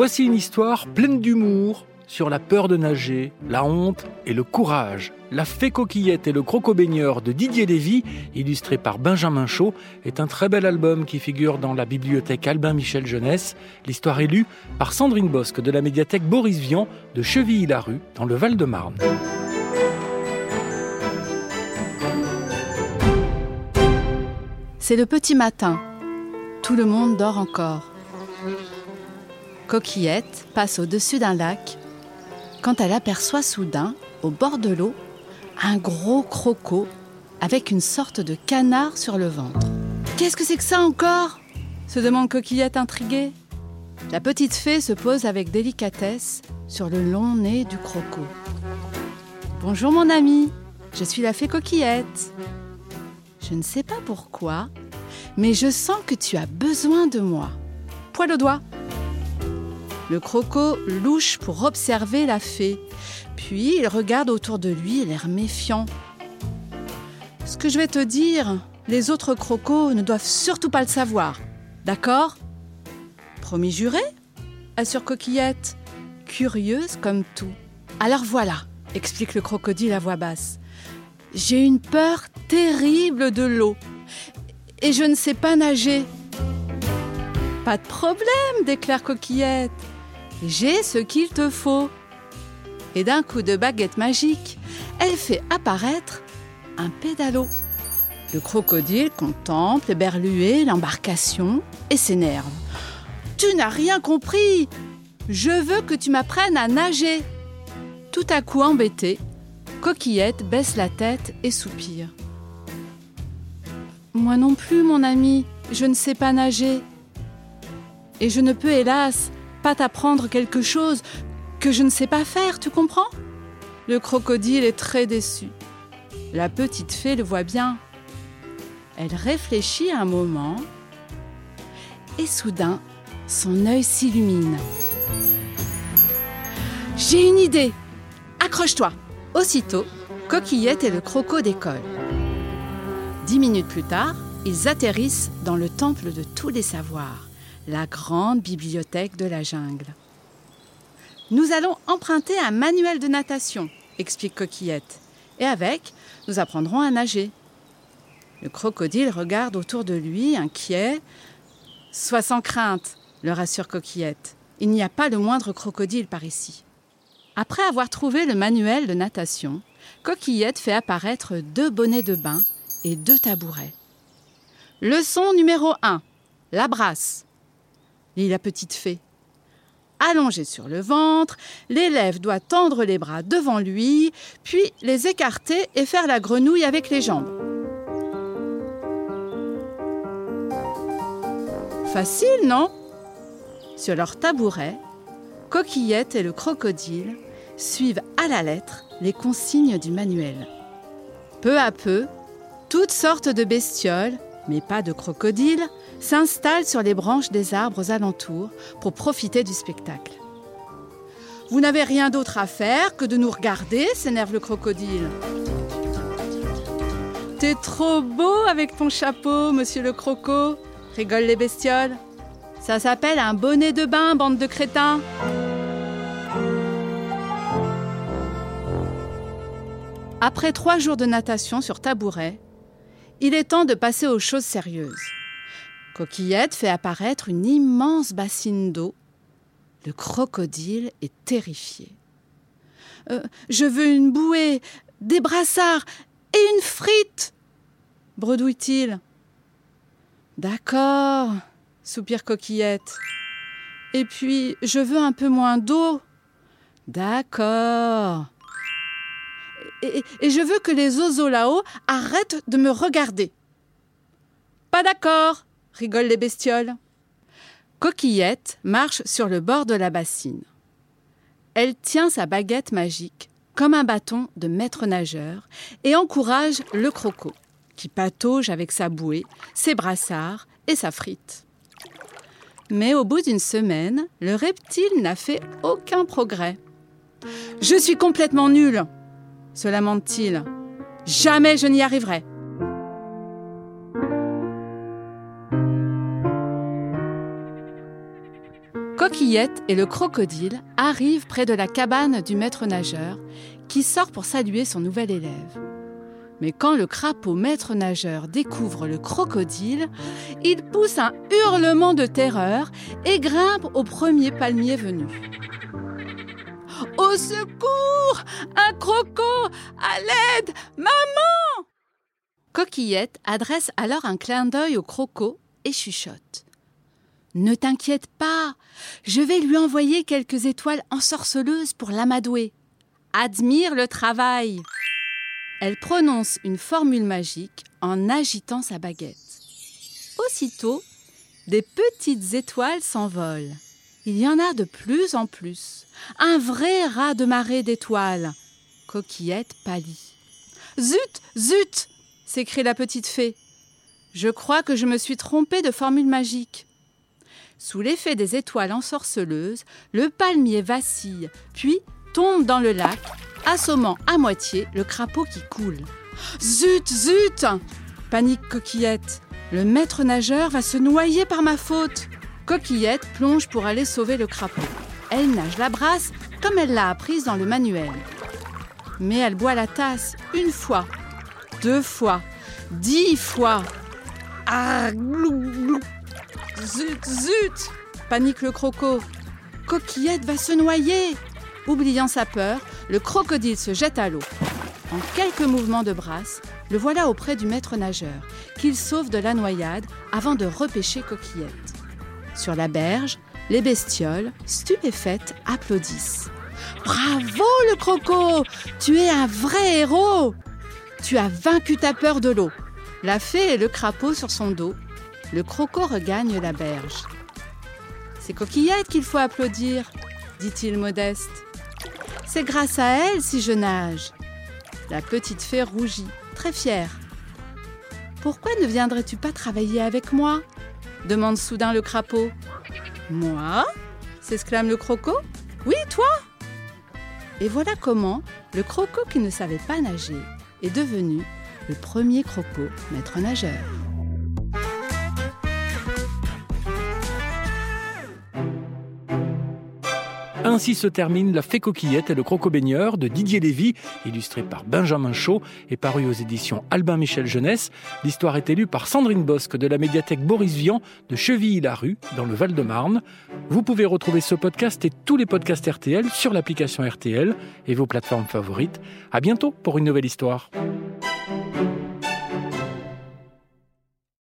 Voici une histoire pleine d'humour sur la peur de nager, la honte et le courage. La fée coquillette et le croco-baigneur de Didier Lévy, illustré par Benjamin Chaud, est un très bel album qui figure dans la bibliothèque Albin Michel Jeunesse. L'histoire est lue par Sandrine Bosque de la médiathèque Boris Vian de Chevilly-la-Rue dans le Val-de-Marne. C'est le petit matin. Tout le monde dort encore. Coquillette passe au-dessus d'un lac quand elle aperçoit soudain, au bord de l'eau, un gros croco avec une sorte de canard sur le ventre. Qu'est-ce que c'est que ça encore? se demande Coquillette intriguée. La petite fée se pose avec délicatesse sur le long nez du croco. Bonjour mon ami, je suis la fée Coquillette. Je ne sais pas pourquoi, mais je sens que tu as besoin de moi. Poil au doigt. Le croco louche pour observer la fée, puis il regarde autour de lui, l'air méfiant. Ce que je vais te dire, les autres crocos ne doivent surtout pas le savoir. D'accord? Promis juré? Assure Coquillette, curieuse comme tout. Alors voilà, explique le crocodile à voix basse. J'ai une peur terrible de l'eau. Et je ne sais pas nager. Pas de problème, déclare Coquillette. J'ai ce qu'il te faut. Et d'un coup de baguette magique, elle fait apparaître un pédalo. Le crocodile contemple berlué l'embarcation et s'énerve. Tu n'as rien compris Je veux que tu m'apprennes à nager Tout à coup embêtée, Coquillette baisse la tête et soupire. Moi non plus, mon ami, je ne sais pas nager. Et je ne peux, hélas, pas t'apprendre quelque chose que je ne sais pas faire, tu comprends? Le crocodile est très déçu. La petite fée le voit bien. Elle réfléchit un moment et soudain, son œil s'illumine. J'ai une idée Accroche-toi Aussitôt, Coquillette et le croco décollent. Dix minutes plus tard, ils atterrissent dans le temple de tous les savoirs la grande bibliothèque de la jungle. Nous allons emprunter un manuel de natation, explique Coquillette, et avec, nous apprendrons à nager. Le crocodile regarde autour de lui, inquiet. Sois sans crainte, le rassure Coquillette. Il n'y a pas le moindre crocodile par ici. Après avoir trouvé le manuel de natation, Coquillette fait apparaître deux bonnets de bain et deux tabourets. Leçon numéro 1. La brasse lit la petite fée. Allongé sur le ventre, l'élève doit tendre les bras devant lui, puis les écarter et faire la grenouille avec les jambes. Facile, non? Sur leur tabouret, Coquillette et le crocodile suivent à la lettre les consignes du manuel. Peu à peu, toutes sortes de bestioles, mais pas de crocodiles, s'installe sur les branches des arbres aux alentours pour profiter du spectacle. Vous n'avez rien d'autre à faire que de nous regarder, s'énerve le crocodile. T'es trop beau avec ton chapeau, monsieur le croco, rigolent les bestioles. Ça s'appelle un bonnet de bain, bande de crétins. Après trois jours de natation sur tabouret, il est temps de passer aux choses sérieuses. Coquillette fait apparaître une immense bassine d'eau. Le crocodile est terrifié. Euh, je veux une bouée, des brassards et une frite bredouille-t-il. D'accord, soupire Coquillette. Et puis, je veux un peu moins d'eau. D'accord. Et, je veux que les oiseaux là-haut arrêtent de me regarder. Pas d'accord, rigolent les bestioles. Coquillette marche sur le bord de la bassine. Elle tient sa baguette magique comme un bâton de maître nageur et encourage le croco, qui patauge avec sa bouée, ses brassards et sa frite. Mais au bout d'une semaine, le reptile n'a fait aucun progrès. Je suis complètement nul, se lamente-t-il? Jamais je n'y arriverai. Coquillette et le crocodile arrivent près de la cabane du maître nageur qui sort pour saluer son nouvel élève. Mais quand le crapaud maître nageur découvre le crocodile, il pousse un hurlement de terreur et grimpe au premier palmier venu. Au secours Un croco À l'aide Maman Coquillette adresse alors un clin d'œil au croco et chuchote. Ne t'inquiète pas, je vais lui envoyer quelques étoiles ensorceleuses pour l'amadouer. Admire le travail. Elle prononce une formule magique en agitant sa baguette. Aussitôt, des petites étoiles s'envolent. Il y en a de plus en plus. Un vrai raz de marée d'étoiles. Coquillette pâlit. Zut, zut s'écrie la petite fée. Je crois que je me suis trompée de formule magique. Sous l'effet des étoiles ensorceleuses, le palmier vacille, puis tombe dans le lac, assommant à moitié le crapaud qui coule. Zut, zut panique Coquillette. Le maître nageur va se noyer par ma faute. Coquillette plonge pour aller sauver le crapaud. Elle nage la brasse comme elle l'a apprise dans le manuel. Mais elle boit la tasse une fois, deux fois, dix fois. Ah. Zut, zut panique le croco. Coquillette va se noyer. Oubliant sa peur, le crocodile se jette à l'eau. En quelques mouvements de brasse, le voilà auprès du maître nageur, qu'il sauve de la noyade avant de repêcher Coquillette. Sur la berge, les bestioles, stupéfaites, applaudissent. Bravo le croco Tu es un vrai héros Tu as vaincu ta peur de l'eau. La fée et le crapaud sur son dos. Le croco regagne la berge. C'est Coquillette qu'il faut applaudir, dit-il modeste. C'est grâce à elle si je nage. La petite fée rougit, très fière. Pourquoi ne viendrais-tu pas travailler avec moi demande soudain le crapaud. Moi s'exclame le croco. Oui, toi Et voilà comment le croco qui ne savait pas nager est devenu le premier croco maître nageur. Ainsi se termine La Fée Coquillette et le Croco-Baigneur de Didier Lévy, illustré par Benjamin Chaud et paru aux éditions Albin Michel Jeunesse. L'histoire est élue par Sandrine Bosque de la médiathèque Boris Vian de Chevilly-la-Rue, dans le Val-de-Marne. Vous pouvez retrouver ce podcast et tous les podcasts RTL sur l'application RTL et vos plateformes favorites. À bientôt pour une nouvelle histoire.